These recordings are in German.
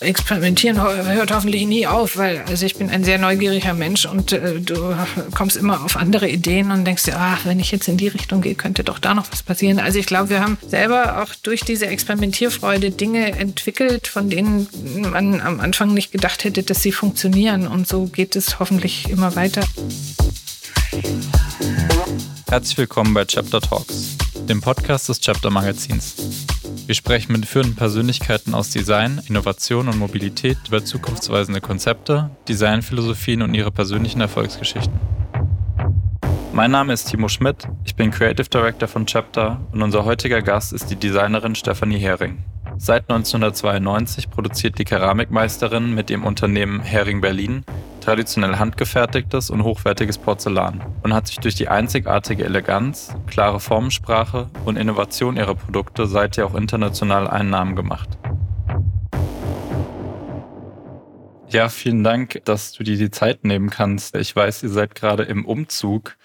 Experimentieren hört hoffentlich nie auf, weil also ich bin ein sehr neugieriger Mensch und äh, du kommst immer auf andere Ideen und denkst dir, ach, wenn ich jetzt in die Richtung gehe, könnte doch da noch was passieren. Also ich glaube, wir haben selber auch durch diese Experimentierfreude Dinge entwickelt, von denen man am Anfang nicht gedacht hätte, dass sie funktionieren. Und so geht es hoffentlich immer weiter. Herzlich willkommen bei Chapter Talks, dem Podcast des Chapter Magazins. Wir sprechen mit führenden Persönlichkeiten aus Design, Innovation und Mobilität über zukunftsweisende Konzepte, Designphilosophien und ihre persönlichen Erfolgsgeschichten. Mein Name ist Timo Schmidt, ich bin Creative Director von Chapter und unser heutiger Gast ist die Designerin Stefanie Hering. Seit 1992 produziert die Keramikmeisterin mit ihrem Unternehmen Hering Berlin traditionell handgefertigtes und hochwertiges Porzellan und hat sich durch die einzigartige Eleganz, klare Formensprache und Innovation ihrer Produkte seither auch international einen Namen gemacht. Ja, vielen Dank, dass du dir die Zeit nehmen kannst. Ich weiß, ihr seid gerade im Umzug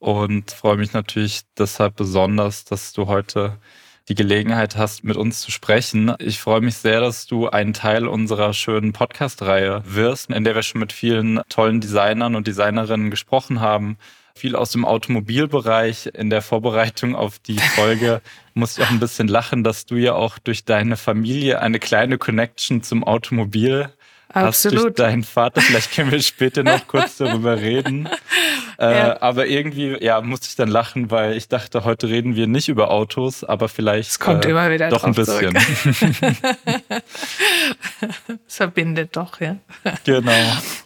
und freue mich natürlich deshalb besonders, dass du heute die Gelegenheit hast, mit uns zu sprechen. Ich freue mich sehr, dass du ein Teil unserer schönen Podcast-Reihe wirst, in der wir schon mit vielen tollen Designern und Designerinnen gesprochen haben. Viel aus dem Automobilbereich. In der Vorbereitung auf die Folge musste ich auch ein bisschen lachen, dass du ja auch durch deine Familie eine kleine Connection zum Automobil Absolut. hast durch deinen Vater. Vielleicht können wir später noch kurz darüber reden. Äh, ja. Aber irgendwie, ja, musste ich dann lachen, weil ich dachte, heute reden wir nicht über Autos, aber vielleicht es kommt äh, immer wieder doch ein bisschen. Es verbindet doch, ja. Genau.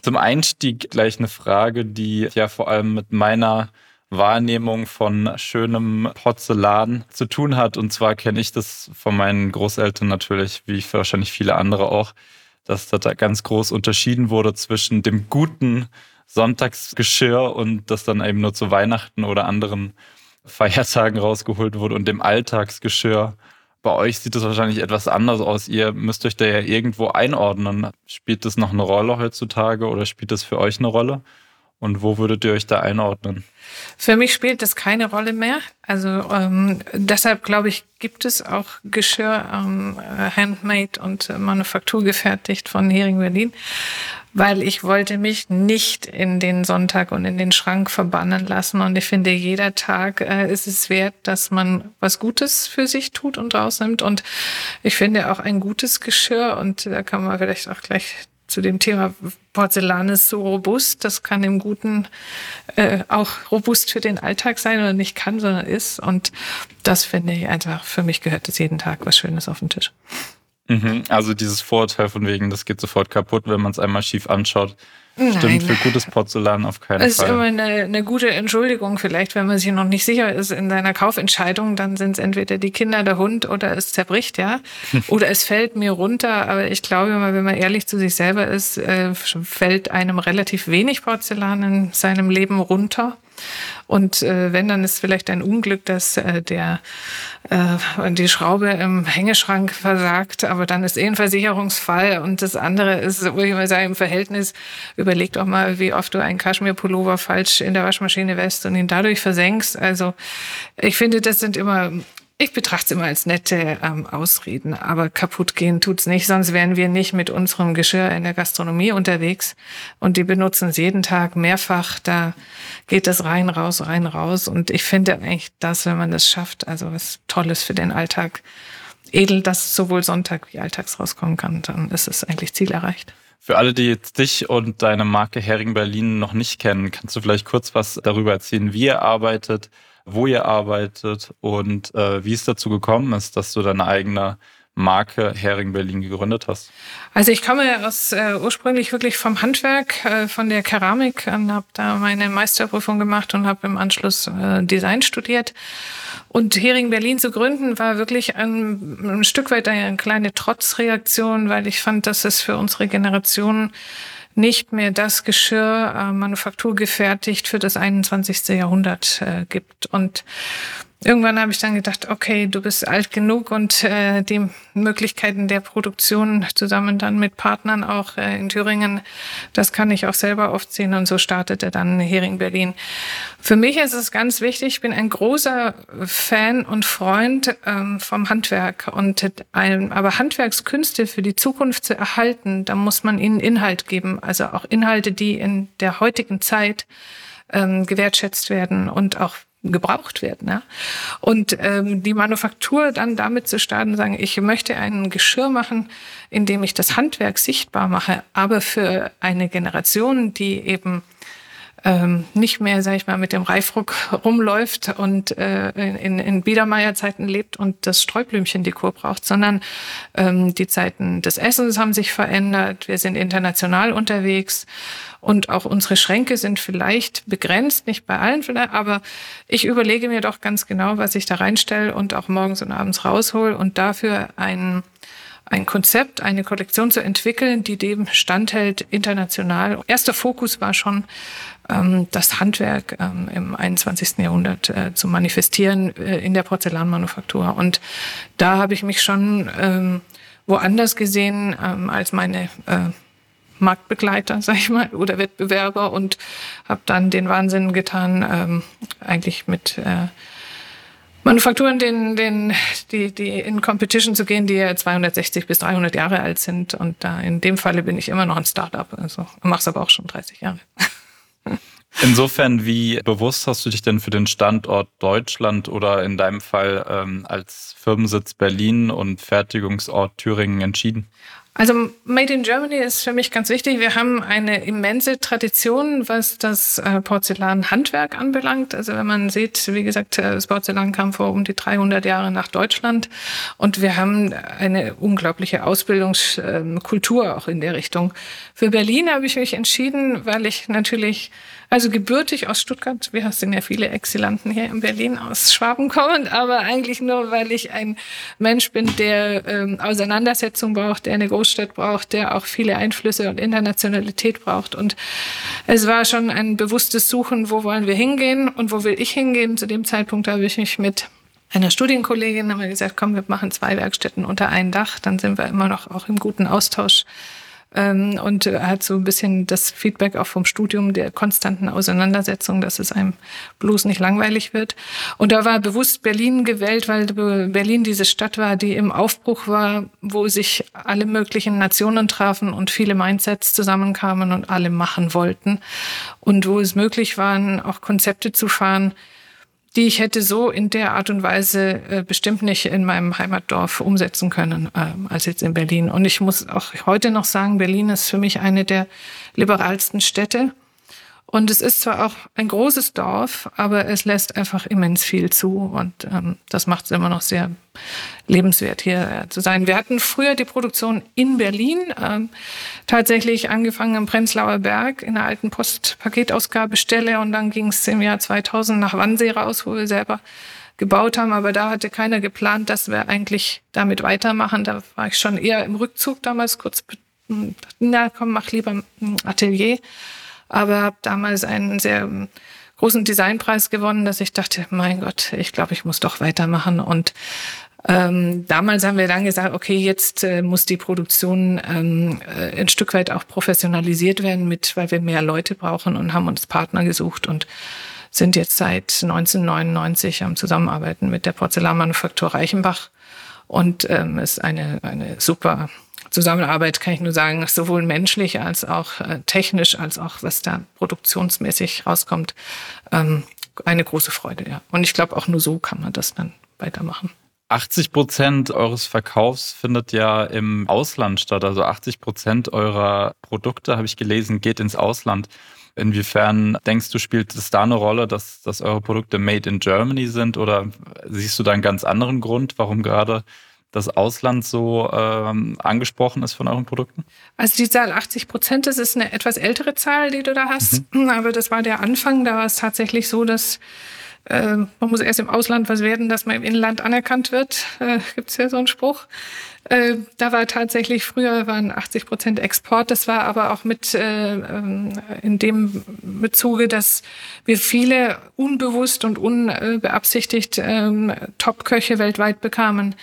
Zum Einstieg gleich eine Frage, die ja vor allem mit meiner Wahrnehmung von schönem Porzellan zu tun hat. Und zwar kenne ich das von meinen Großeltern natürlich, wie wahrscheinlich viele andere auch, dass da ganz groß unterschieden wurde zwischen dem guten Sonntagsgeschirr und das dann eben nur zu Weihnachten oder anderen Feiertagen rausgeholt wurde und dem Alltagsgeschirr. Bei euch sieht es wahrscheinlich etwas anders aus. Ihr müsst euch da ja irgendwo einordnen. Spielt das noch eine Rolle heutzutage oder spielt das für euch eine Rolle? Und wo würdet ihr euch da einordnen? Für mich spielt das keine Rolle mehr. Also ähm, deshalb glaube ich, gibt es auch Geschirr ähm, handmade und äh, manufakturgefertigt von Hering Berlin, weil ich wollte mich nicht in den Sonntag und in den Schrank verbannen lassen. Und ich finde, jeder Tag äh, ist es wert, dass man was Gutes für sich tut und rausnimmt. Und ich finde auch ein gutes Geschirr, und da kann man vielleicht auch gleich zu dem Thema Porzellan ist so robust, das kann im Guten äh, auch robust für den Alltag sein oder nicht kann, sondern ist. Und das finde ich einfach, für mich gehört es jeden Tag was Schönes auf den Tisch. Mhm, also dieses Vorurteil von wegen, das geht sofort kaputt, wenn man es einmal schief anschaut. Nein. Stimmt für gutes Porzellan auf keinen Fall. Es ist immer eine, eine, gute Entschuldigung, vielleicht, wenn man sich noch nicht sicher ist in seiner Kaufentscheidung, dann sind es entweder die Kinder, der Hund oder es zerbricht, ja. oder es fällt mir runter. Aber ich glaube immer, wenn man ehrlich zu sich selber ist, äh, fällt einem relativ wenig Porzellan in seinem Leben runter. Und äh, wenn, dann ist vielleicht ein Unglück, dass äh, der äh, die Schraube im Hängeschrank versagt, aber dann ist eh ein Versicherungsfall. Und das andere ist, wo ich mal sage, im Verhältnis, überleg doch mal, wie oft du einen Kaschmirpullover falsch in der Waschmaschine wässt und ihn dadurch versenkst. Also ich finde, das sind immer ich betrachte es immer als nette ähm, Ausreden, aber kaputt gehen tut's nicht, sonst wären wir nicht mit unserem Geschirr in der Gastronomie unterwegs und die benutzen es jeden Tag mehrfach. Da geht es rein, raus, rein, raus und ich finde eigentlich das, wenn man das schafft, also was Tolles für den Alltag, edel, dass sowohl Sonntag wie Alltags rauskommen kann, dann ist es eigentlich Ziel erreicht. Für alle, die jetzt dich und deine Marke Hering Berlin noch nicht kennen, kannst du vielleicht kurz was darüber erzählen, wie ihr arbeitet, wo ihr arbeitet und äh, wie es dazu gekommen ist, dass du deine eigene Marke Hering Berlin gegründet hast? Also ich komme aus äh, ursprünglich wirklich vom Handwerk, äh, von der Keramik und habe da meine Meisterprüfung gemacht und habe im Anschluss äh, Design studiert. Und Hering Berlin zu gründen war wirklich ein, ein Stück weit eine kleine Trotzreaktion, weil ich fand, dass es für unsere Generation nicht mehr das Geschirr äh, manufakturgefertigt für das 21. Jahrhundert äh, gibt. Und irgendwann habe ich dann gedacht, okay, du bist alt genug und äh, die Möglichkeiten der Produktion zusammen dann mit Partnern auch äh, in Thüringen, das kann ich auch selber oft sehen und so startete dann Hering Berlin. Für mich ist es ganz wichtig, ich bin ein großer Fan und Freund ähm, vom Handwerk und ein, aber Handwerkskünste für die Zukunft zu erhalten, da muss man ihnen Inhalt geben, also auch Inhalte, die in der heutigen Zeit ähm, gewertschätzt werden und auch gebraucht werden. Ja? Und ähm, die Manufaktur dann damit zu starten, sagen, ich möchte ein Geschirr machen, in dem ich das Handwerk sichtbar mache, aber für eine Generation, die eben ähm, nicht mehr, sag ich mal, mit dem Reifruck rumläuft und äh, in, in Biedermeier-Zeiten lebt und das Streublümchen-Dekor braucht, sondern ähm, die Zeiten des Essens haben sich verändert. Wir sind international unterwegs und auch unsere Schränke sind vielleicht begrenzt, nicht bei allen vielleicht, aber ich überlege mir doch ganz genau, was ich da reinstelle und auch morgens und abends raushol und dafür ein ein Konzept, eine Kollektion zu entwickeln, die dem standhält international. Erster Fokus war schon das Handwerk ähm, im 21. Jahrhundert äh, zu manifestieren äh, in der Porzellanmanufaktur. Und da habe ich mich schon ähm, woanders gesehen ähm, als meine äh, Marktbegleiter, sag ich mal, oder Wettbewerber und habe dann den Wahnsinn getan, ähm, eigentlich mit Manufakturen, den, den, die, die in Competition zu gehen, die ja 260 bis 300 Jahre alt sind. Und da in dem Falle bin ich immer noch ein Startup. Also mache es aber auch schon 30 Jahre. Insofern, wie bewusst hast du dich denn für den Standort Deutschland oder in deinem Fall ähm, als Firmensitz Berlin und Fertigungsort Thüringen entschieden? Also Made in Germany ist für mich ganz wichtig. Wir haben eine immense Tradition, was das äh, Porzellanhandwerk anbelangt. Also wenn man sieht, wie gesagt, äh, das Porzellan kam vor um die 300 Jahre nach Deutschland und wir haben eine unglaubliche Ausbildungskultur auch in der Richtung. Für Berlin habe ich mich entschieden, weil ich natürlich also gebürtig aus Stuttgart. Wir sind ja viele Exilanten hier in Berlin aus Schwaben kommend, aber eigentlich nur, weil ich ein Mensch bin, der ähm, Auseinandersetzung braucht, der eine Großstadt braucht, der auch viele Einflüsse und Internationalität braucht. Und es war schon ein bewusstes Suchen, wo wollen wir hingehen und wo will ich hingehen. Zu dem Zeitpunkt habe ich mich mit einer Studienkollegin haben wir gesagt, komm, wir machen zwei Werkstätten unter ein Dach, dann sind wir immer noch auch im guten Austausch ähm, und hat so ein bisschen das Feedback auch vom Studium der konstanten Auseinandersetzung, dass es einem bloß nicht langweilig wird. Und da war bewusst Berlin gewählt, weil Berlin diese Stadt war, die im Aufbruch war, wo sich alle möglichen Nationen trafen und viele Mindsets zusammenkamen und alle machen wollten. Und wo es möglich war, auch Konzepte zu fahren, die ich hätte so in der Art und Weise äh, bestimmt nicht in meinem Heimatdorf umsetzen können, äh, als jetzt in Berlin. Und ich muss auch heute noch sagen, Berlin ist für mich eine der liberalsten Städte. Und es ist zwar auch ein großes Dorf, aber es lässt einfach immens viel zu. Und ähm, das macht es immer noch sehr lebenswert, hier äh, zu sein. Wir hatten früher die Produktion in Berlin, ähm, tatsächlich angefangen im Prenzlauer Berg in der alten Postpaketausgabestelle. Und dann ging es im Jahr 2000 nach Wannsee raus, wo wir selber gebaut haben. Aber da hatte keiner geplant, dass wir eigentlich damit weitermachen. Da war ich schon eher im Rückzug damals kurz. Na komm, mach lieber ein Atelier aber habe damals einen sehr ähm, großen Designpreis gewonnen, dass ich dachte, mein Gott, ich glaube, ich muss doch weitermachen. Und ähm, damals haben wir dann gesagt, okay, jetzt äh, muss die Produktion ähm, äh, ein Stück weit auch professionalisiert werden, mit, weil wir mehr Leute brauchen und haben uns Partner gesucht und sind jetzt seit 1999 am Zusammenarbeiten mit der Porzellanmanufaktur Reichenbach und ähm, ist eine, eine super Zusammenarbeit kann ich nur sagen, sowohl menschlich als auch äh, technisch, als auch was da produktionsmäßig rauskommt, ähm, eine große Freude, ja. Und ich glaube, auch nur so kann man das dann weitermachen. 80 Prozent eures Verkaufs findet ja im Ausland statt. Also 80 Prozent eurer Produkte, habe ich gelesen, geht ins Ausland. Inwiefern denkst du, spielt es da eine Rolle, dass, dass eure Produkte made in Germany sind? Oder siehst du da einen ganz anderen Grund, warum gerade das Ausland so ähm, angesprochen ist von euren Produkten? Also die Zahl 80 Prozent, das ist eine etwas ältere Zahl, die du da hast. Mhm. Aber das war der Anfang. Da war es tatsächlich so, dass äh, man muss erst im Ausland was werden, dass man im Inland anerkannt wird. Äh, Gibt es ja so einen Spruch. Äh, da war tatsächlich, früher waren 80 Prozent Export. Das war aber auch mit äh, ähm, in dem Bezuge, dass wir viele unbewusst und unbeabsichtigt äh, Top-Köche weltweit bekamen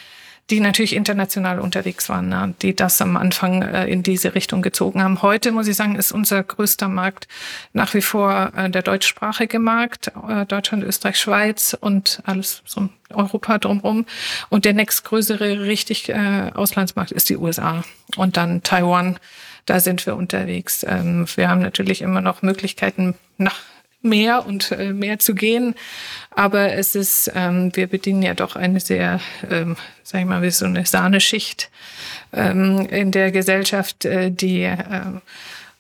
die natürlich international unterwegs waren, ne, die das am Anfang äh, in diese Richtung gezogen haben. Heute, muss ich sagen, ist unser größter Markt nach wie vor äh, der deutschsprachige Markt, äh, Deutschland, Österreich, Schweiz und alles so Europa drumherum. Und der nächstgrößere richtig äh, Auslandsmarkt ist die USA und dann Taiwan. Da sind wir unterwegs. Ähm, wir haben natürlich immer noch Möglichkeiten nach mehr und äh, mehr zu gehen. Aber es ist, ähm, wir bedienen ja doch eine sehr, ähm, sag ich mal, wie so eine Sahneschicht ähm, in der Gesellschaft, äh, die äh,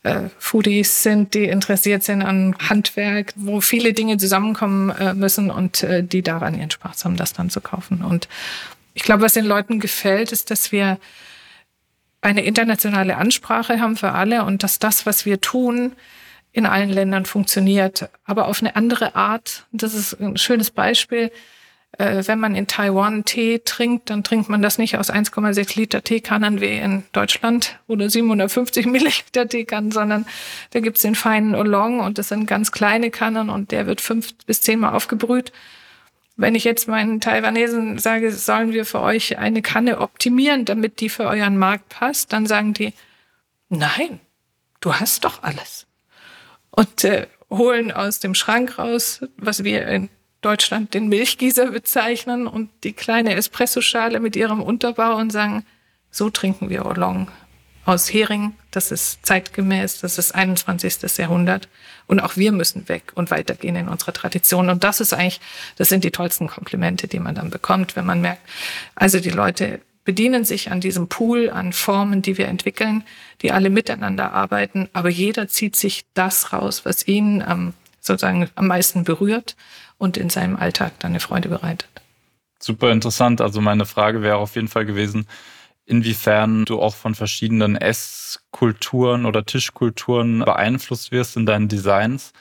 äh, Foodies sind, die interessiert sind an Handwerk, wo viele Dinge zusammenkommen äh, müssen und äh, die daran ihren Spaß haben, das dann zu kaufen. Und ich glaube, was den Leuten gefällt, ist, dass wir eine internationale Ansprache haben für alle und dass das, was wir tun, in allen Ländern funktioniert, aber auf eine andere Art. Das ist ein schönes Beispiel. Äh, wenn man in Taiwan Tee trinkt, dann trinkt man das nicht aus 1,6 Liter Teekannen wie in Deutschland oder 750 Milliliter Teekannen, sondern da gibt's den feinen Oolong und das sind ganz kleine Kannen und der wird fünf bis zehnmal aufgebrüht. Wenn ich jetzt meinen Taiwanesen sage, sollen wir für euch eine Kanne optimieren, damit die für euren Markt passt, dann sagen die, nein, du hast doch alles und äh, holen aus dem Schrank raus, was wir in Deutschland den Milchgießer bezeichnen und die kleine Espressoschale mit ihrem Unterbau und sagen, so trinken wir Oolong aus Hering. Das ist zeitgemäß, das ist 21. Jahrhundert. Und auch wir müssen weg und weitergehen in unserer Tradition. Und das ist eigentlich, das sind die tollsten Komplimente, die man dann bekommt, wenn man merkt, also die Leute bedienen sich an diesem Pool an Formen, die wir entwickeln, die alle miteinander arbeiten, aber jeder zieht sich das raus, was ihn ähm, sozusagen am meisten berührt und in seinem Alltag dann eine Freude bereitet. Super interessant. Also meine Frage wäre auf jeden Fall gewesen, inwiefern du auch von verschiedenen Esskulturen oder Tischkulturen beeinflusst wirst in deinen Designs.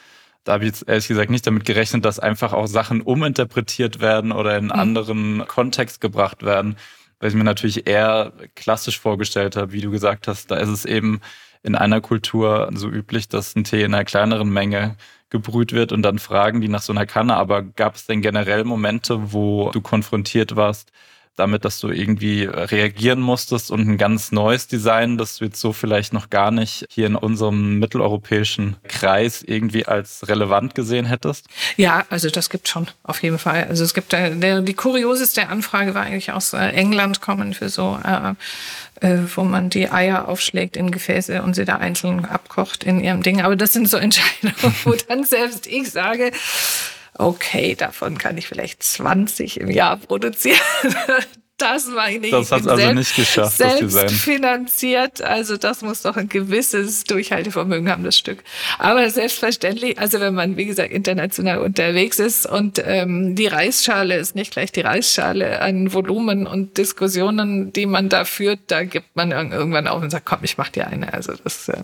Da habe ich jetzt ehrlich gesagt nicht damit gerechnet, dass einfach auch Sachen uminterpretiert werden oder in einen mhm. anderen Kontext gebracht werden weil ich mir natürlich eher klassisch vorgestellt habe, wie du gesagt hast, da ist es eben in einer Kultur so üblich, dass ein Tee in einer kleineren Menge gebrüht wird und dann fragen die nach so einer Kanne. Aber gab es denn generell Momente, wo du konfrontiert warst damit, dass du irgendwie reagieren musstest und ein ganz neues Design, das du jetzt so vielleicht noch gar nicht hier in unserem mitteleuropäischen Kreis irgendwie als relevant gesehen hättest? Ja, also das gibt schon auf jeden Fall. Also es gibt der, die kurioseste Anfrage war eigentlich aus äh, England kommen für so äh, äh, wo man die Eier aufschlägt in Gefäße und sie da einzeln abkocht in ihrem Ding. Aber das sind so Entscheidungen, wo dann selbst ich sage, okay, davon kann ich vielleicht 20 im Jahr produzieren. Das meine ich. Das hat also selbst, nicht geschafft, selbst das Design. finanziert. Also das muss doch ein gewisses Durchhaltevermögen haben, das Stück. Aber selbstverständlich, also wenn man, wie gesagt, international unterwegs ist und ähm, die Reisschale ist nicht gleich die Reisschale an Volumen und Diskussionen, die man da führt, da gibt man irgendwann auf und sagt, komm, ich mach dir eine. Also das, äh,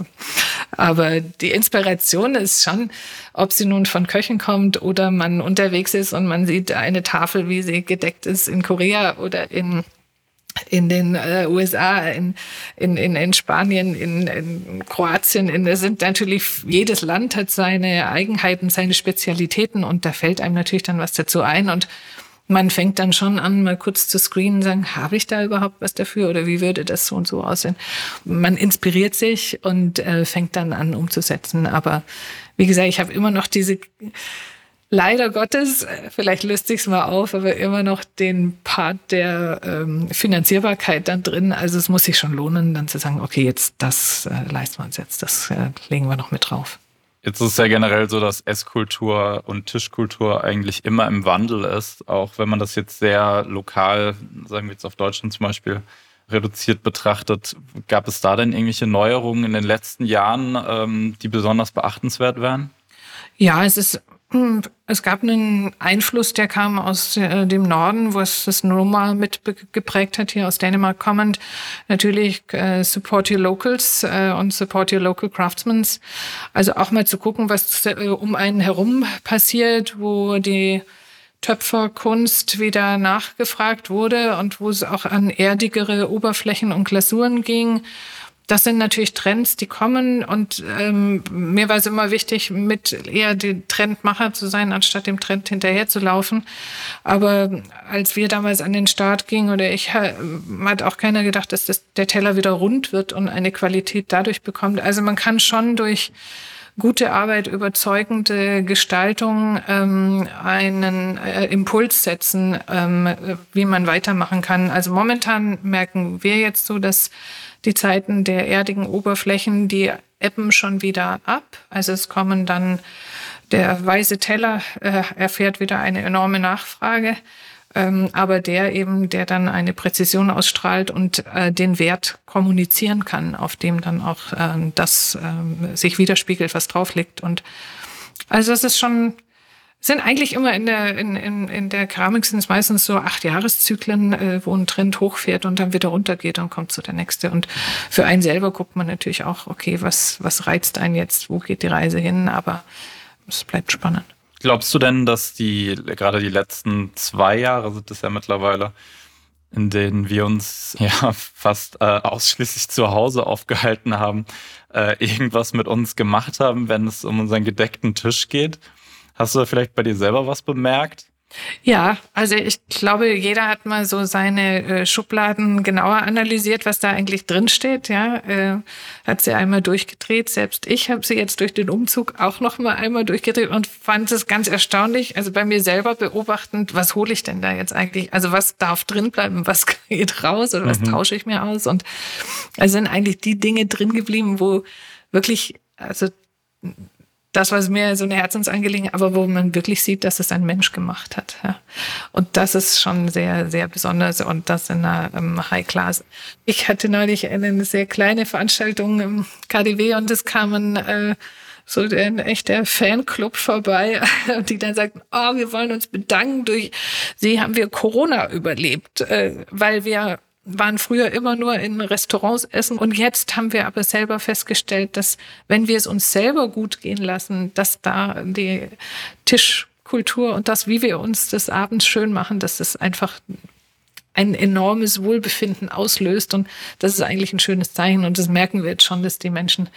aber die Inspiration ist schon, ob sie nun von Köchen kommt oder man unterwegs ist und man sieht eine Tafel, wie sie gedeckt ist in Korea oder in in den äh, USA, in, in, in, in Spanien, in, in Kroatien. In, sind natürlich, jedes Land hat seine Eigenheiten, seine Spezialitäten und da fällt einem natürlich dann was dazu ein und man fängt dann schon an, mal kurz zu screenen, sagen, habe ich da überhaupt was dafür oder wie würde das so und so aussehen? Man inspiriert sich und äh, fängt dann an umzusetzen. Aber wie gesagt, ich habe immer noch diese, leider Gottes, vielleicht löst sich's mal auf, aber immer noch den Part der ähm, Finanzierbarkeit dann drin. Also es muss sich schon lohnen, dann zu sagen, okay, jetzt das äh, leisten wir uns jetzt, das äh, legen wir noch mit drauf. Jetzt ist es ja generell so, dass Esskultur und Tischkultur eigentlich immer im Wandel ist, auch wenn man das jetzt sehr lokal, sagen wir jetzt auf Deutschland zum Beispiel, reduziert betrachtet. Gab es da denn irgendwelche Neuerungen in den letzten Jahren, ähm, die besonders beachtenswert wären? Ja, es ist es gab einen Einfluss, der kam aus äh, dem Norden, wo es das Noma mit geprägt hat, hier aus Dänemark kommend. Natürlich äh, Support Your Locals äh, und Support Your Local Craftsmen. Also auch mal zu gucken, was äh, um einen herum passiert, wo die Töpferkunst wieder nachgefragt wurde und wo es auch an erdigere Oberflächen und Glasuren ging. Das sind natürlich Trends, die kommen und ähm, mir war es immer wichtig, mit eher die Trendmacher zu sein, anstatt dem Trend hinterher zu laufen. Aber als wir damals an den Start gingen oder ich, hat auch keiner gedacht, dass das, der Teller wieder rund wird und eine Qualität dadurch bekommt. Also man kann schon durch gute Arbeit, überzeugende Gestaltung ähm, einen äh, Impuls setzen, ähm, wie man weitermachen kann. Also momentan merken wir jetzt so, dass die Zeiten der erdigen Oberflächen, die ebben schon wieder ab. Also es kommen dann der weiße Teller äh, erfährt wieder eine enorme Nachfrage aber der eben, der dann eine Präzision ausstrahlt und äh, den Wert kommunizieren kann, auf dem dann auch äh, das äh, sich widerspiegelt, was drauf liegt. Und also es ist schon, sind eigentlich immer in der, in, in, in der Keramik sind es meistens so acht Jahreszyklen, äh, wo ein Trend hochfährt und dann wieder runtergeht und kommt zu der nächste. Und für einen selber guckt man natürlich auch, okay, was, was reizt einen jetzt, wo geht die Reise hin, aber es bleibt spannend. Glaubst du denn, dass die, gerade die letzten zwei Jahre sind es ja mittlerweile, in denen wir uns ja fast äh, ausschließlich zu Hause aufgehalten haben, äh, irgendwas mit uns gemacht haben, wenn es um unseren gedeckten Tisch geht? Hast du da vielleicht bei dir selber was bemerkt? Ja, also ich glaube, jeder hat mal so seine äh, Schubladen genauer analysiert, was da eigentlich drinsteht. Ja, äh, hat sie einmal durchgedreht. Selbst ich habe sie jetzt durch den Umzug auch noch mal einmal durchgedreht und fand es ganz erstaunlich. Also bei mir selber beobachtend, was hole ich denn da jetzt eigentlich? Also was darf drin bleiben? Was geht raus oder was mhm. tausche ich mir aus? Und also sind eigentlich die Dinge drin geblieben, wo wirklich also das war mir so eine Herzensangelegenheit, aber wo man wirklich sieht, dass es ein Mensch gemacht hat. Ja. Und das ist schon sehr, sehr besonders und das in einer ähm, High Class. Ich hatte neulich eine sehr kleine Veranstaltung im KDW und es kamen äh, so ein echter Fanclub vorbei, die dann sagten, oh, wir wollen uns bedanken, durch Sie haben wir Corona überlebt, äh, weil wir waren früher immer nur in Restaurants essen. Und jetzt haben wir aber selber festgestellt, dass wenn wir es uns selber gut gehen lassen, dass da die Tischkultur und das, wie wir uns des Abends schön machen, dass es einfach ein enormes Wohlbefinden auslöst. Und das ist eigentlich ein schönes Zeichen. Und das merken wir jetzt schon, dass die Menschen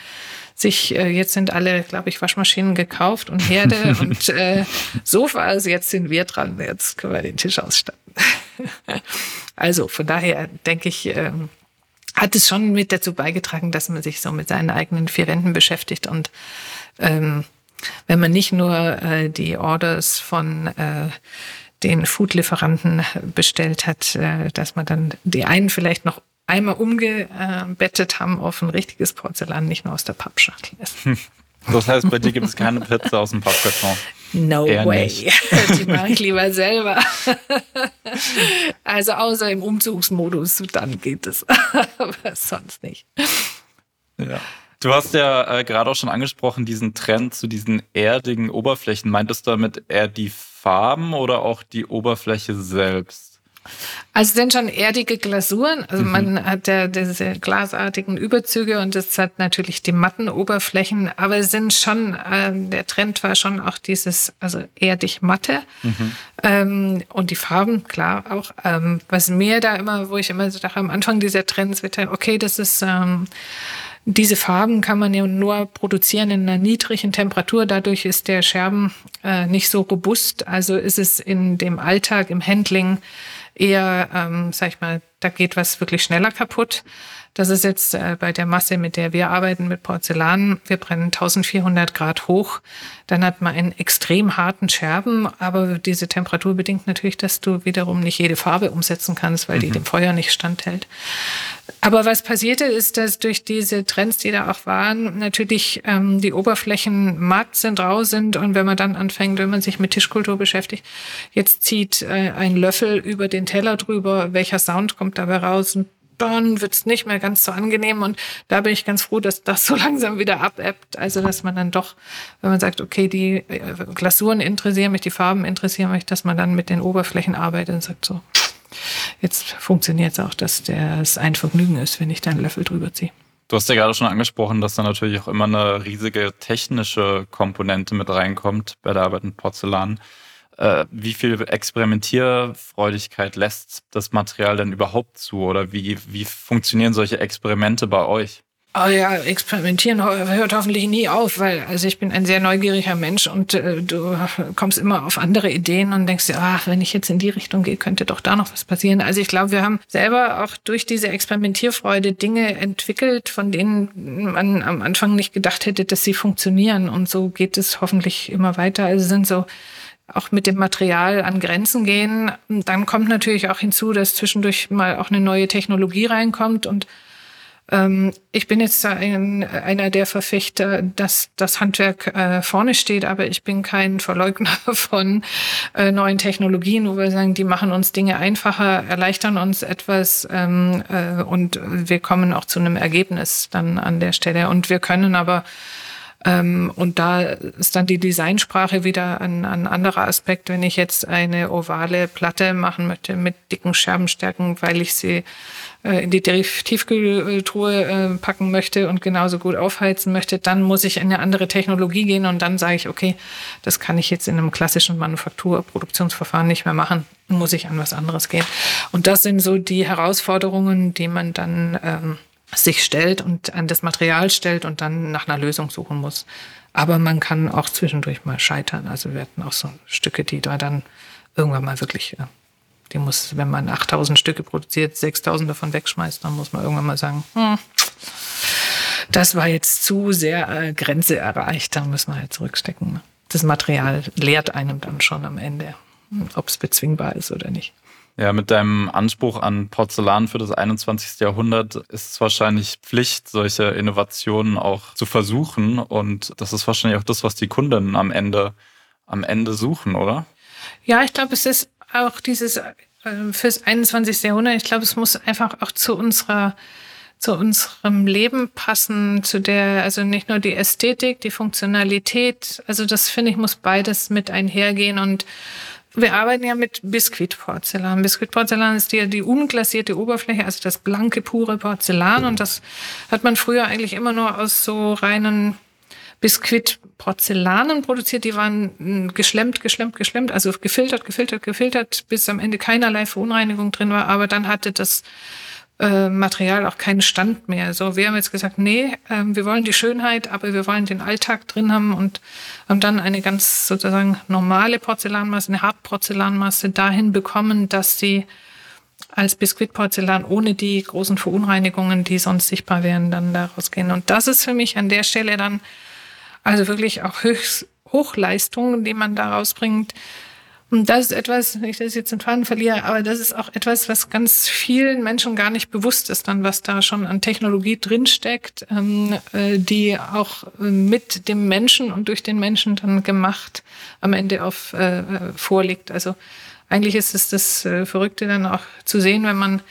sich, äh, jetzt sind alle, glaube ich, Waschmaschinen gekauft und Herde und äh, Sofa, also jetzt sind wir dran, jetzt können wir den Tisch ausstatten. also von daher denke ich, ähm, hat es schon mit dazu beigetragen, dass man sich so mit seinen eigenen vier Wänden beschäftigt und ähm, wenn man nicht nur äh, die Orders von äh, den Foodlieferanten bestellt hat, äh, dass man dann die einen vielleicht noch einmal umgebettet haben auf ein richtiges Porzellan, nicht nur aus der Pappschachtel essen. Das heißt, bei dir gibt es keine Pizza aus dem Pappkarton. No Eher way. Die mache ich lieber selber. Also außer im Umzugsmodus, dann geht es. Aber sonst nicht. Ja. Du hast ja äh, gerade auch schon angesprochen, diesen Trend zu diesen erdigen Oberflächen. Meintest du damit eher die Farben oder auch die Oberfläche selbst? Also sind schon erdige Glasuren. Also mhm. man hat ja diese glasartigen Überzüge und es hat natürlich die matten Oberflächen, aber es sind schon, äh, der Trend war schon auch dieses, also erdig matte. Mhm. Ähm, und die Farben, klar auch. Ähm, was mir da immer, wo ich immer so dachte, am Anfang dieser Trends wird halt, okay, das ist ähm, diese Farben kann man ja nur produzieren in einer niedrigen Temperatur. Dadurch ist der Scherben äh, nicht so robust. Also ist es in dem Alltag, im Handling eher, ähm, sag ich mal, da geht was wirklich schneller kaputt. Das ist jetzt äh, bei der Masse, mit der wir arbeiten, mit Porzellan. Wir brennen 1400 Grad hoch. Dann hat man einen extrem harten Scherben. Aber diese Temperatur bedingt natürlich, dass du wiederum nicht jede Farbe umsetzen kannst, weil mhm. die dem Feuer nicht standhält. Aber was passierte ist, dass durch diese Trends, die da auch waren, natürlich ähm, die Oberflächen matt sind, rau sind. Und wenn man dann anfängt, wenn man sich mit Tischkultur beschäftigt, jetzt zieht äh, ein Löffel über den Teller drüber, welcher Sound kommt dabei raus? Und dann wird's nicht mehr ganz so angenehm. Und da bin ich ganz froh, dass das so langsam wieder abebbt. Also, dass man dann doch, wenn man sagt, okay, die äh, Glasuren interessieren mich, die Farben interessieren mich, dass man dann mit den Oberflächen arbeitet und sagt so, jetzt funktioniert es auch, dass das ein Vergnügen ist, wenn ich da einen Löffel drüber ziehe. Du hast ja gerade schon angesprochen, dass da natürlich auch immer eine riesige technische Komponente mit reinkommt bei der Arbeit mit Porzellan. Äh, wie viel Experimentierfreudigkeit lässt das Material denn überhaupt zu? Oder wie, wie funktionieren solche Experimente bei euch? Oh ja, experimentieren hört hoffentlich nie auf, weil also ich bin ein sehr neugieriger Mensch und äh, du kommst immer auf andere Ideen und denkst dir, ach, wenn ich jetzt in die Richtung gehe, könnte doch da noch was passieren. Also ich glaube, wir haben selber auch durch diese Experimentierfreude Dinge entwickelt, von denen man am Anfang nicht gedacht hätte, dass sie funktionieren. Und so geht es hoffentlich immer weiter. Also sind so auch mit dem Material an Grenzen gehen. Dann kommt natürlich auch hinzu, dass zwischendurch mal auch eine neue Technologie reinkommt und ähm, ich bin jetzt ein, einer der Verfechter, dass das Handwerk äh, vorne steht, aber ich bin kein Verleugner von äh, neuen Technologien, wo wir sagen, die machen uns Dinge einfacher, erleichtern uns etwas ähm, äh, und wir kommen auch zu einem Ergebnis dann an der Stelle. Und wir können aber und da ist dann die Designsprache wieder ein, ein anderer Aspekt. Wenn ich jetzt eine ovale Platte machen möchte mit dicken Scherbenstärken, weil ich sie äh, in die Tiefkühltruhe äh, packen möchte und genauso gut aufheizen möchte, dann muss ich in eine andere Technologie gehen und dann sage ich, okay, das kann ich jetzt in einem klassischen Manufakturproduktionsverfahren nicht mehr machen, muss ich an was anderes gehen. Und das sind so die Herausforderungen, die man dann ähm, sich stellt und an das Material stellt und dann nach einer Lösung suchen muss. Aber man kann auch zwischendurch mal scheitern. Also wir hatten auch so Stücke, die da dann irgendwann mal wirklich, äh, die muss, wenn man 8000 Stücke produziert, 6000 davon wegschmeißt, dann muss man irgendwann mal sagen, hm, das war jetzt zu sehr äh, Grenze erreicht, dann müssen wir halt zurückstecken. Das Material lehrt einem dann schon am Ende, ob es bezwingbar ist oder nicht. Ja, mit deinem Anspruch an Porzellan für das 21. Jahrhundert ist es wahrscheinlich Pflicht, solche Innovationen auch zu versuchen. Und das ist wahrscheinlich auch das, was die Kunden am Ende, am Ende suchen, oder? Ja, ich glaube, es ist auch dieses äh, fürs 21. Jahrhundert. Ich glaube, es muss einfach auch zu unserer zu unserem Leben passen, zu der, also nicht nur die Ästhetik, die Funktionalität, also das finde ich, muss beides mit einhergehen und wir arbeiten ja mit Biskuitporzellan. Biskuitporzellan ist die, die unglasierte Oberfläche, also das blanke, pure Porzellan. Und das hat man früher eigentlich immer nur aus so reinen Biskuitporzellanen produziert. Die waren hm, geschlemmt, geschlemmt, geschlemmt, also gefiltert, gefiltert, gefiltert, bis am Ende keinerlei Verunreinigung drin war. Aber dann hatte das äh, Material auch keinen Stand mehr. So, wir haben jetzt gesagt, nee, äh, wir wollen die Schönheit, aber wir wollen den Alltag drin haben und haben dann eine ganz sozusagen normale Porzellanmasse, eine Hartporzellanmasse dahin bekommen, dass sie als Biskuitporzellan ohne die großen Verunreinigungen, die sonst sichtbar wären, dann daraus gehen. Und das ist für mich an der Stelle dann also wirklich auch Höchst Hochleistung, die man da rausbringt, und das ist etwas, wenn ich das jetzt in Faden verliere, aber das ist auch etwas, was ganz vielen Menschen gar nicht bewusst ist, dann was da schon an Technologie drinsteckt, ähm, äh, die auch äh, mit dem Menschen und durch den Menschen dann gemacht am Ende auf äh, vorliegt. Also eigentlich ist es das äh, Verrückte dann auch zu sehen, wenn man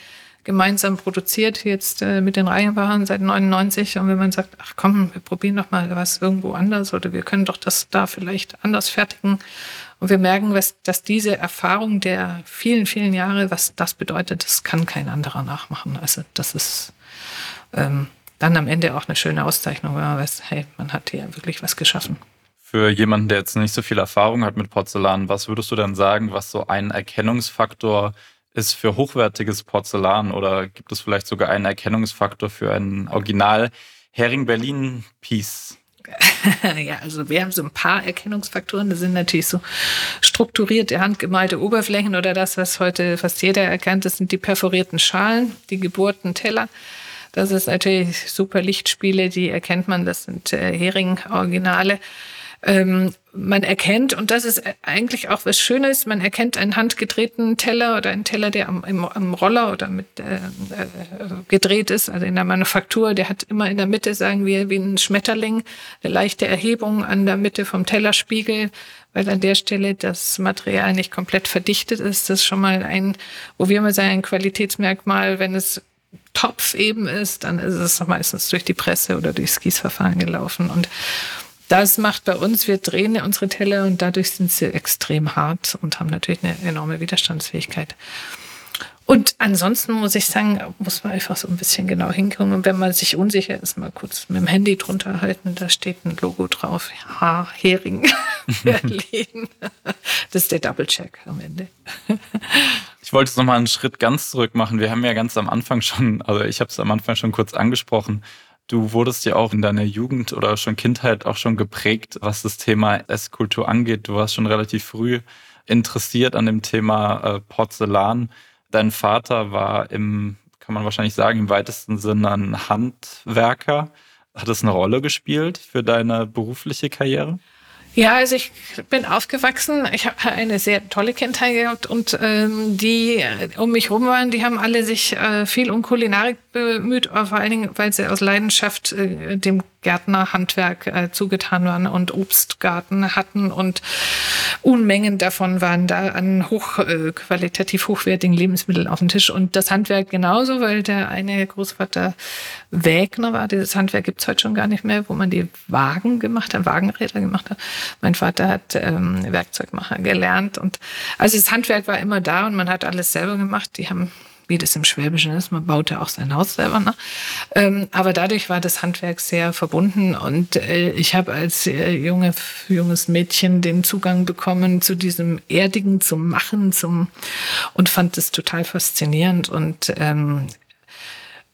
gemeinsam produziert, jetzt äh, mit den Reihenwaren seit 99. Und wenn man sagt, ach komm, wir probieren doch mal was irgendwo anders oder wir können doch das da vielleicht anders fertigen und wir merken, was, dass diese Erfahrung der vielen, vielen Jahre, was das bedeutet, das kann kein anderer nachmachen. Also das ist ähm, dann am Ende auch eine schöne Auszeichnung, wenn man weiß, hey, man hat hier wirklich was geschaffen. Für jemanden, der jetzt nicht so viel Erfahrung hat mit Porzellan, was würdest du denn sagen, was so ein Erkennungsfaktor ist für hochwertiges Porzellan oder gibt es vielleicht sogar einen Erkennungsfaktor für ein Original Hering Berlin Piece? ja, also wir haben so ein paar Erkennungsfaktoren. Das sind natürlich so strukturierte, handgemalte Oberflächen oder das, was heute fast jeder erkennt. Das sind die perforierten Schalen, die gebohrten Teller. Das ist natürlich super Lichtspiele, die erkennt man. Das sind äh, Hering-Originale ähm, man erkennt, und das ist eigentlich auch was Schönes, man erkennt einen handgedrehten Teller oder einen Teller, der am, im, am Roller oder mit äh, äh, gedreht ist, also in der Manufaktur, der hat immer in der Mitte, sagen wir, wie ein Schmetterling, eine leichte Erhebung an der Mitte vom Tellerspiegel, weil an der Stelle das Material nicht komplett verdichtet ist. Das ist schon mal ein, wo wir mal sagen, ein Qualitätsmerkmal, wenn es Topf eben ist, dann ist es meistens durch die Presse oder durchs Gießverfahren gelaufen. Und das macht bei uns, wir drehen unsere Teller und dadurch sind sie extrem hart und haben natürlich eine enorme Widerstandsfähigkeit. Und ansonsten muss ich sagen, muss man einfach so ein bisschen genau hinkommen. Und wenn man sich unsicher ist, mal kurz mit dem Handy drunter halten, da steht ein Logo drauf. Ja, Hering, Berlin. Das ist der Double-Check am Ende. Ich wollte jetzt nochmal einen Schritt ganz zurück machen. Wir haben ja ganz am Anfang schon, also ich habe es am Anfang schon kurz angesprochen. Du wurdest ja auch in deiner Jugend oder schon Kindheit auch schon geprägt, was das Thema Esskultur angeht. Du warst schon relativ früh interessiert an dem Thema äh, Porzellan. Dein Vater war im, kann man wahrscheinlich sagen, im weitesten Sinne ein Handwerker. Hat das eine Rolle gespielt für deine berufliche Karriere? Ja, also ich bin aufgewachsen. Ich habe eine sehr tolle Kindheit gehabt und ähm, die äh, um mich rum waren, die haben alle sich äh, viel um Kulinarik bemüht, vor allen Dingen, weil sie aus Leidenschaft äh, dem Gärtnerhandwerk äh, zugetan waren und Obstgarten hatten und Unmengen davon waren da an hoch, äh, hochwertigen Lebensmitteln auf dem Tisch und das Handwerk genauso, weil der eine Großvater Wägner war. Dieses Handwerk gibt's heute schon gar nicht mehr, wo man die Wagen gemacht hat, Wagenräder gemacht hat. Mein Vater hat ähm, Werkzeugmacher gelernt und also das Handwerk war immer da und man hat alles selber gemacht. Die haben wie das im Schwäbischen ist. Man baute auch sein Haus selber. Ne? Ähm, aber dadurch war das Handwerk sehr verbunden und äh, ich habe als äh, junge, junges Mädchen den Zugang bekommen zu diesem Erdigen, zum Machen, zum und fand das total faszinierend und ähm,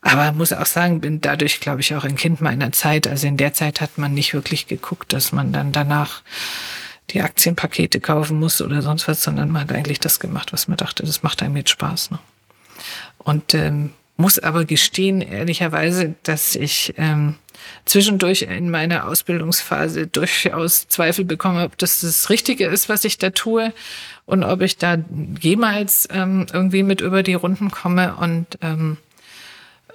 aber muss auch sagen, bin dadurch, glaube ich, auch ein Kind meiner Zeit. Also in der Zeit hat man nicht wirklich geguckt, dass man dann danach die Aktienpakete kaufen muss oder sonst was, sondern man hat eigentlich das gemacht, was man dachte, das macht einem jetzt Spaß. Ne? Und ähm, muss aber gestehen, ehrlicherweise, dass ich ähm, zwischendurch in meiner Ausbildungsphase durchaus Zweifel bekommen habe, dass das Richtige ist, was ich da tue und ob ich da jemals ähm, irgendwie mit über die Runden komme. Und ähm,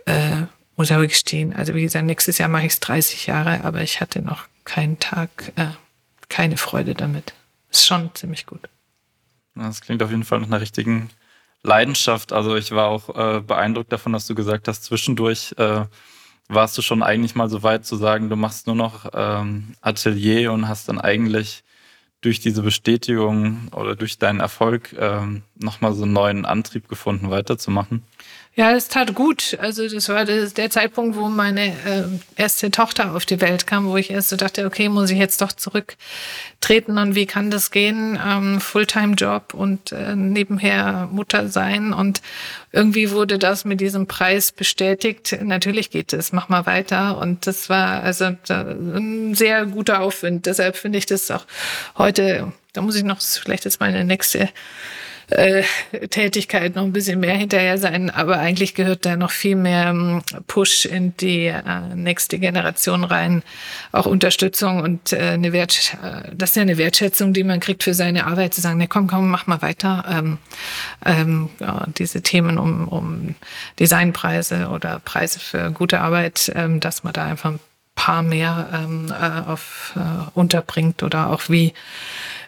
äh, muss aber gestehen, also wie gesagt, nächstes Jahr mache ich es 30 Jahre, aber ich hatte noch keinen Tag äh, keine Freude damit. Ist schon ziemlich gut. Das klingt auf jeden Fall nach einer richtigen Leidenschaft. Also ich war auch äh, beeindruckt davon, dass du gesagt hast, zwischendurch äh, warst du schon eigentlich mal so weit zu sagen, du machst nur noch ähm, Atelier und hast dann eigentlich durch diese Bestätigung oder durch deinen Erfolg ähm, nochmal so einen neuen Antrieb gefunden, weiterzumachen. Ja, es tat gut. Also das war der Zeitpunkt, wo meine äh, erste Tochter auf die Welt kam, wo ich erst so dachte, okay, muss ich jetzt doch zurücktreten und wie kann das gehen? Ähm, Fulltime-Job und äh, nebenher Mutter sein. Und irgendwie wurde das mit diesem Preis bestätigt. Natürlich geht es, mach mal weiter. Und das war also ein sehr guter Aufwind. Deshalb finde ich das auch heute, da muss ich noch vielleicht jetzt meine nächste äh, Tätigkeit noch ein bisschen mehr hinterher sein, aber eigentlich gehört da noch viel mehr ähm, Push in die äh, nächste Generation rein, auch Unterstützung und äh, eine Wert, das ist ja eine Wertschätzung, die man kriegt für seine Arbeit, zu sagen, ne, komm, komm, mach mal weiter. Ähm, ähm, ja, diese Themen um, um Designpreise oder Preise für gute Arbeit, ähm, dass man da einfach ein paar mehr ähm, äh, auf äh, unterbringt oder auch wie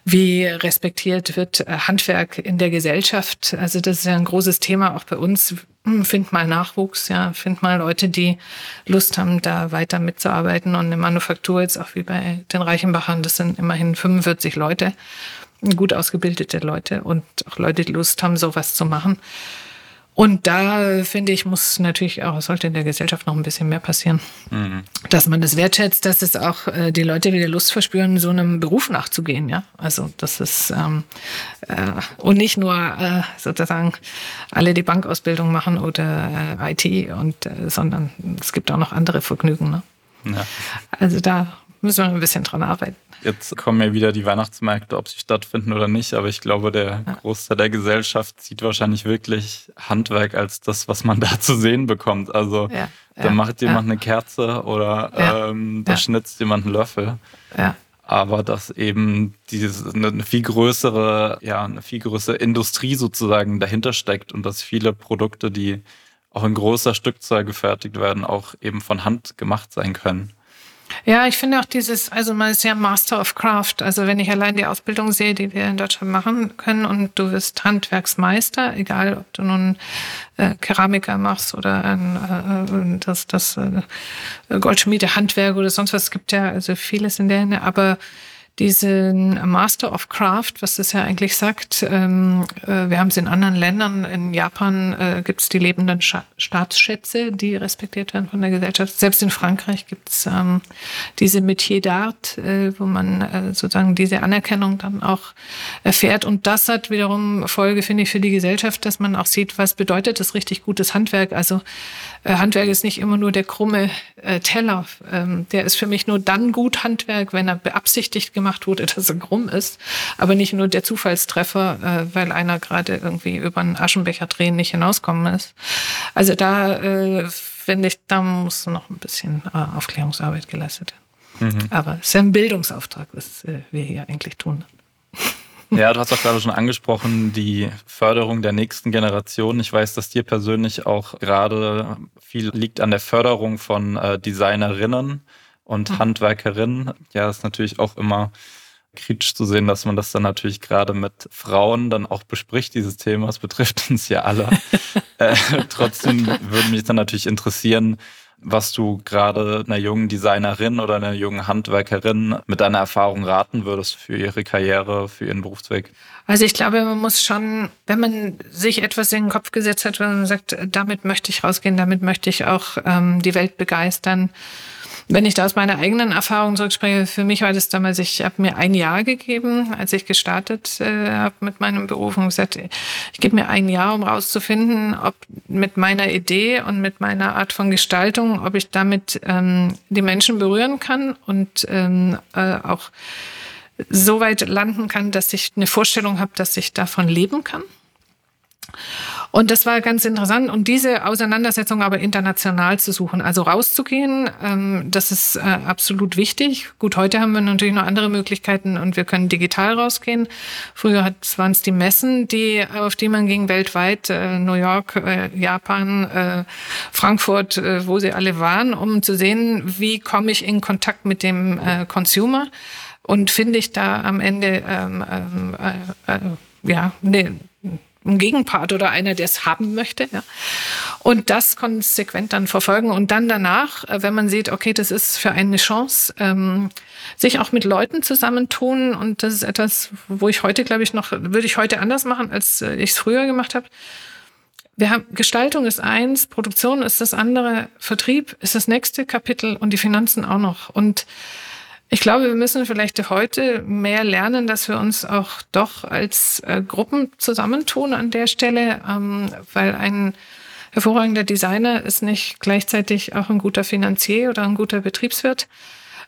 wie respektiert wird äh, Handwerk in der Gesellschaft. Also das ist ja ein großes Thema auch bei uns. Hm, find mal Nachwuchs, ja, find mal Leute, die Lust haben, da weiter mitzuarbeiten. Und eine Manufaktur jetzt auch wie bei den Reichenbachern, das sind immerhin 45 Leute, gut ausgebildete Leute und auch Leute, die Lust haben, sowas zu machen. Und da finde ich, muss natürlich auch, sollte in der Gesellschaft noch ein bisschen mehr passieren. Mhm. Dass man das wertschätzt, dass es auch äh, die Leute wieder Lust verspüren, so einem Beruf nachzugehen, ja. Also das ist ähm, äh, und nicht nur äh, sozusagen alle die Bankausbildung machen oder äh, IT und äh, sondern es gibt auch noch andere Vergnügen. Ne? Ja. Also da müssen wir ein bisschen dran arbeiten. Jetzt kommen ja wieder die Weihnachtsmärkte, ob sie stattfinden oder nicht, aber ich glaube, der Großteil der Gesellschaft sieht wahrscheinlich wirklich Handwerk als das, was man da zu sehen bekommt. Also ja, da ja, macht jemand ja. eine Kerze oder ähm, da schnitzt jemand einen Löffel. Aber dass eben diese, eine viel größere, ja, eine viel größere Industrie sozusagen dahinter steckt und dass viele Produkte, die auch in großer Stückzahl gefertigt werden, auch eben von Hand gemacht sein können. Ja, ich finde auch dieses, also man ist ja Master of Craft. Also wenn ich allein die Ausbildung sehe, die wir in Deutschland machen können und du wirst Handwerksmeister, egal ob du nun äh, Keramiker machst oder ein, äh, das, das äh, Goldschmiedehandwerk oder sonst was, es gibt ja also vieles in der Hinne, aber diesen Master of Craft, was das ja eigentlich sagt. Ähm, äh, wir haben es in anderen Ländern. In Japan äh, gibt es die lebenden Scha Staatsschätze, die respektiert werden von der Gesellschaft. Selbst in Frankreich gibt es ähm, diese Metier d'Art, äh, wo man äh, sozusagen diese Anerkennung dann auch erfährt. Und das hat wiederum Folge, finde ich, für die Gesellschaft, dass man auch sieht, was bedeutet das richtig gutes Handwerk. Also äh, Handwerk ist nicht immer nur der krumme äh, Teller. Ähm, der ist für mich nur dann gut Handwerk, wenn er beabsichtigt gemacht gemacht wurde, dass er krumm ist, aber nicht nur der Zufallstreffer, äh, weil einer gerade irgendwie über einen Aschenbecher drehen nicht hinauskommen ist. Also da äh, finde ich, da muss noch ein bisschen äh, Aufklärungsarbeit geleistet werden. Mhm. Aber es ist ja ein Bildungsauftrag, was äh, wir hier eigentlich tun. Ja, du hast auch gerade schon angesprochen, die Förderung der nächsten Generation. Ich weiß, dass dir persönlich auch gerade viel liegt an der Förderung von äh, Designerinnen und mhm. Handwerkerin. Ja, ist natürlich auch immer kritisch zu sehen, dass man das dann natürlich gerade mit Frauen dann auch bespricht, dieses Thema. Es betrifft uns ja alle. äh, trotzdem würde mich dann natürlich interessieren, was du gerade einer jungen Designerin oder einer jungen Handwerkerin mit deiner Erfahrung raten würdest für ihre Karriere, für ihren Berufsweg? Also ich glaube, man muss schon, wenn man sich etwas in den Kopf gesetzt hat, wenn man sagt, damit möchte ich rausgehen, damit möchte ich auch ähm, die Welt begeistern, wenn ich da aus meiner eigenen Erfahrung zurückspreche, für mich war das damals, ich habe mir ein Jahr gegeben, als ich gestartet äh, habe mit meinem Beruf und gesagt, ich gebe mir ein Jahr, um rauszufinden, ob mit meiner Idee und mit meiner Art von Gestaltung, ob ich damit ähm, die Menschen berühren kann und ähm, äh, auch so weit landen kann, dass ich eine Vorstellung habe, dass ich davon leben kann. Und das war ganz interessant. Und diese Auseinandersetzung aber international zu suchen, also rauszugehen, ähm, das ist äh, absolut wichtig. Gut, heute haben wir natürlich noch andere Möglichkeiten und wir können digital rausgehen. Früher waren es die Messen, die, auf die man ging weltweit, äh, New York, äh, Japan, äh, Frankfurt, äh, wo sie alle waren, um zu sehen, wie komme ich in Kontakt mit dem äh, Consumer und finde ich da am Ende ähm, ähm, äh, äh, ja, ne, ein Gegenpart oder einer, der es haben möchte. Ja. Und das konsequent dann verfolgen und dann danach, äh, wenn man sieht, okay, das ist für eine Chance, ähm, sich auch mit Leuten zusammentun. Und das ist etwas, wo ich heute, glaube ich, noch, würde ich heute anders machen, als äh, ich es früher gemacht habe. Wir haben, Gestaltung ist eins, Produktion ist das andere, Vertrieb ist das nächste Kapitel und die Finanzen auch noch. Und ich glaube, wir müssen vielleicht heute mehr lernen, dass wir uns auch doch als äh, Gruppen zusammentun an der Stelle, ähm, weil ein hervorragender Designer ist nicht gleichzeitig auch ein guter Finanzier oder ein guter Betriebswirt.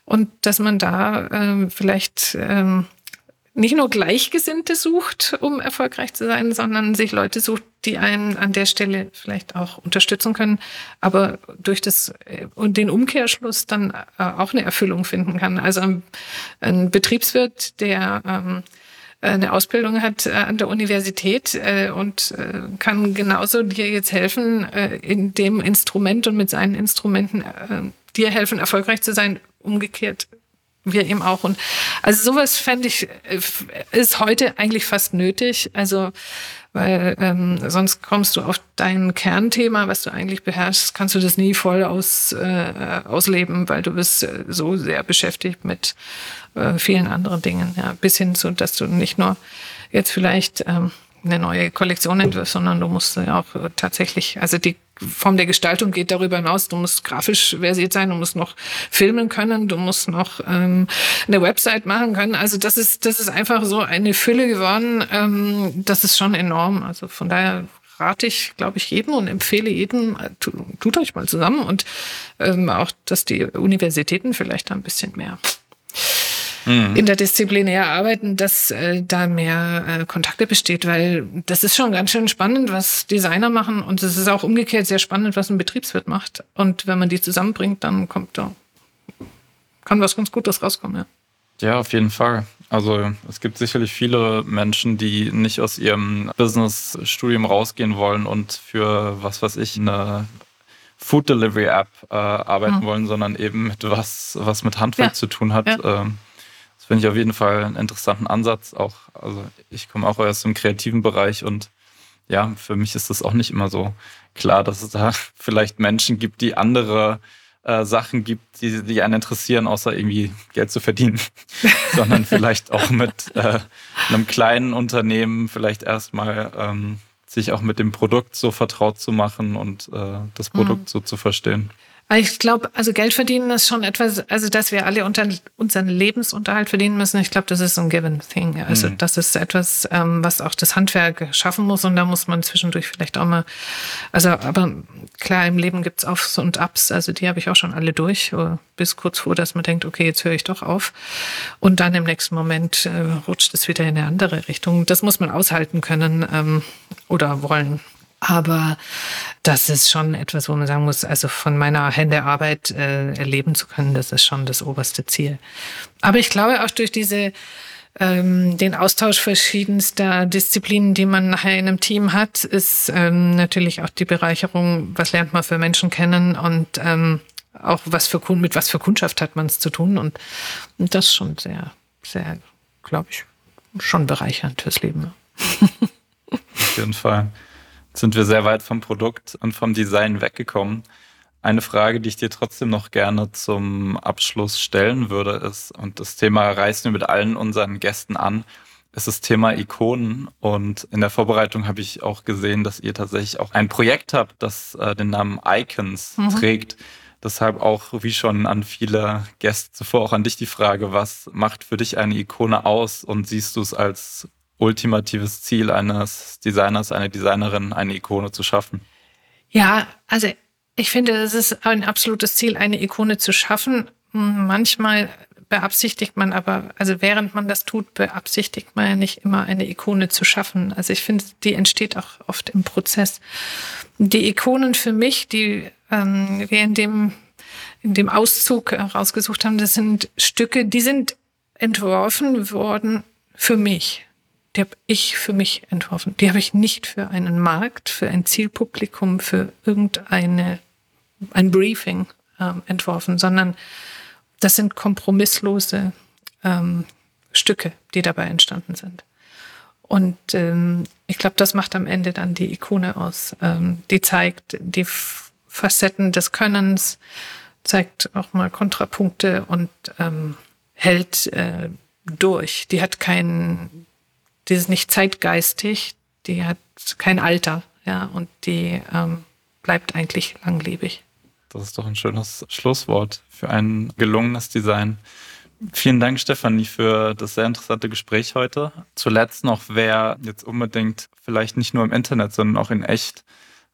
Und dass man da ähm, vielleicht ähm, nicht nur Gleichgesinnte sucht, um erfolgreich zu sein, sondern sich Leute sucht, die einen an der Stelle vielleicht auch unterstützen können, aber durch das äh, und den Umkehrschluss dann äh, auch eine Erfüllung finden kann. Also ein, Betriebswirt, der ähm, eine Ausbildung hat äh, an der Universität und kann genauso dir jetzt helfen, in dem Instrument und mit seinen Instrumenten dir helfen, erfolgreich zu sein. Umgekehrt wir eben auch. Und also sowas fände ich, äh, ist heute eigentlich fast nötig. Also, weil ähm, sonst kommst du auf dein Kernthema, was du eigentlich beherrschst, kannst du das nie voll aus, äh, ausleben, weil du bist äh, so sehr beschäftigt mit äh, vielen anderen Dingen. Ja, bis hin zu, dass du nicht nur jetzt vielleicht ähm, eine neue Kollektion entwirfst, sondern du musst ja auch tatsächlich, also die Form der Gestaltung geht darüber hinaus. Du musst grafisch versiert sein, du musst noch filmen können, du musst noch ähm, eine Website machen können. Also das ist, das ist einfach so eine Fülle geworden. Ähm, das ist schon enorm. Also von daher rate ich, glaube ich, jedem und empfehle jedem, äh, tut euch mal zusammen und ähm, auch, dass die Universitäten vielleicht ein bisschen mehr mhm. interdisziplinär arbeiten, dass äh, da mehr äh, Kontakte besteht, weil das ist schon ganz schön spannend, was Designer machen und es ist auch umgekehrt sehr spannend, was ein Betriebswirt macht. Und wenn man die zusammenbringt, dann kommt da, kann was ganz Gutes rauskommen, ja. Ja, auf jeden Fall. Also es gibt sicherlich viele Menschen, die nicht aus ihrem Business-Studium rausgehen wollen und für, was weiß ich, eine Food Delivery App äh, arbeiten ja. wollen, sondern eben mit was, was mit Handwerk ja. zu tun hat. Ja. Ähm, finde ich auf jeden Fall einen interessanten Ansatz. Auch, also ich komme auch aus dem kreativen Bereich und ja, für mich ist das auch nicht immer so klar, dass es da vielleicht Menschen gibt, die andere äh, Sachen gibt, die, die einen interessieren, außer irgendwie Geld zu verdienen, sondern vielleicht auch mit äh, einem kleinen Unternehmen vielleicht erstmal ähm, sich auch mit dem Produkt so vertraut zu machen und äh, das Produkt mhm. so zu verstehen. Ich glaube, also Geld verdienen ist schon etwas, also dass wir alle unter, unseren Lebensunterhalt verdienen müssen. Ich glaube, das ist so ein given thing. Also mhm. das ist etwas, ähm, was auch das Handwerk schaffen muss und da muss man zwischendurch vielleicht auch mal, also aber klar, im Leben gibt's Aufs und Ups, also die habe ich auch schon alle durch, äh, bis kurz vor, dass man denkt, okay, jetzt höre ich doch auf. Und dann im nächsten Moment äh, rutscht es wieder in eine andere Richtung. Das muss man aushalten können ähm, oder wollen. Aber das ist schon etwas, wo man sagen muss, also von meiner Händearbeit äh, erleben zu können, das ist schon das oberste Ziel. Aber ich glaube auch durch diese ähm, den Austausch verschiedenster Disziplinen, die man nachher in einem Team hat, ist ähm, natürlich auch die Bereicherung, was lernt man für Menschen kennen und ähm, auch was für mit was für Kundschaft hat man es zu tun und, und das schon sehr, sehr, glaube ich, schon bereichernd fürs Leben. Auf jeden Fall sind wir sehr weit vom Produkt und vom Design weggekommen. Eine Frage, die ich dir trotzdem noch gerne zum Abschluss stellen würde, ist, und das Thema reißen wir mit allen unseren Gästen an, ist das Thema Ikonen. Und in der Vorbereitung habe ich auch gesehen, dass ihr tatsächlich auch ein Projekt habt, das äh, den Namen Icons mhm. trägt. Deshalb auch, wie schon an viele Gäste zuvor, auch an dich die Frage, was macht für dich eine Ikone aus und siehst du es als ultimatives Ziel eines Designers, einer Designerin, eine Ikone zu schaffen? Ja, also ich finde, es ist ein absolutes Ziel, eine Ikone zu schaffen. Manchmal beabsichtigt man aber, also während man das tut, beabsichtigt man ja nicht immer eine Ikone zu schaffen. Also ich finde, die entsteht auch oft im Prozess. Die Ikonen für mich, die ähm, wir in dem, in dem Auszug rausgesucht haben, das sind Stücke, die sind entworfen worden für mich die habe ich für mich entworfen. Die habe ich nicht für einen Markt, für ein Zielpublikum, für irgendeine ein Briefing ähm, entworfen, sondern das sind kompromisslose ähm, Stücke, die dabei entstanden sind. Und ähm, ich glaube, das macht am Ende dann die Ikone aus. Ähm, die zeigt die Facetten des Könnens, zeigt auch mal Kontrapunkte und ähm, hält äh, durch. Die hat keinen die ist nicht zeitgeistig, die hat kein Alter, ja, und die ähm, bleibt eigentlich langlebig. Das ist doch ein schönes Schlusswort für ein gelungenes Design. Vielen Dank, Stefanie, für das sehr interessante Gespräch heute. Zuletzt noch, wer jetzt unbedingt vielleicht nicht nur im Internet, sondern auch in echt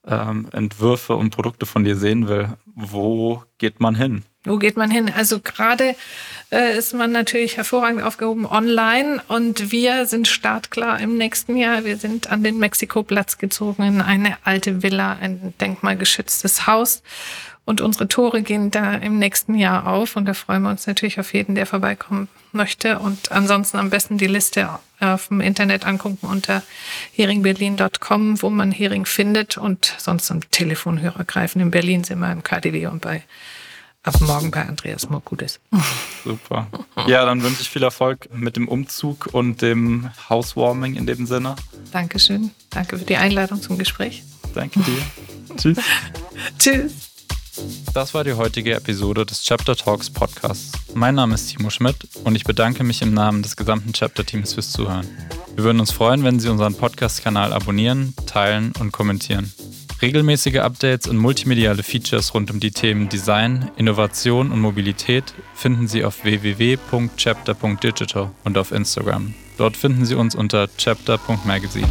ähm, Entwürfe und Produkte von dir sehen will, wo geht man hin? Wo geht man hin? Also gerade äh, ist man natürlich hervorragend aufgehoben online und wir sind startklar im nächsten Jahr. Wir sind an den Mexikoplatz gezogen in eine alte Villa, ein denkmalgeschütztes Haus. Und unsere Tore gehen da im nächsten Jahr auf und da freuen wir uns natürlich auf jeden, der vorbeikommen möchte. Und ansonsten am besten die Liste auf dem Internet angucken unter heringberlin.com, wo man Hering findet und sonst am Telefonhörer greifen. In Berlin sind wir im KDW und bei ab morgen bei Andreas Morkudes. Super. Ja, dann wünsche ich viel Erfolg mit dem Umzug und dem Housewarming in dem Sinne. Dankeschön. Danke für die Einladung zum Gespräch. Danke dir. Tschüss. Tschüss. Das war die heutige Episode des Chapter Talks Podcasts. Mein Name ist Timo Schmidt und ich bedanke mich im Namen des gesamten Chapter-Teams fürs Zuhören. Wir würden uns freuen, wenn Sie unseren Podcast-Kanal abonnieren, teilen und kommentieren. Regelmäßige Updates und multimediale Features rund um die Themen Design, Innovation und Mobilität finden Sie auf www.chapter.digital und auf Instagram. Dort finden Sie uns unter chapter.magazine.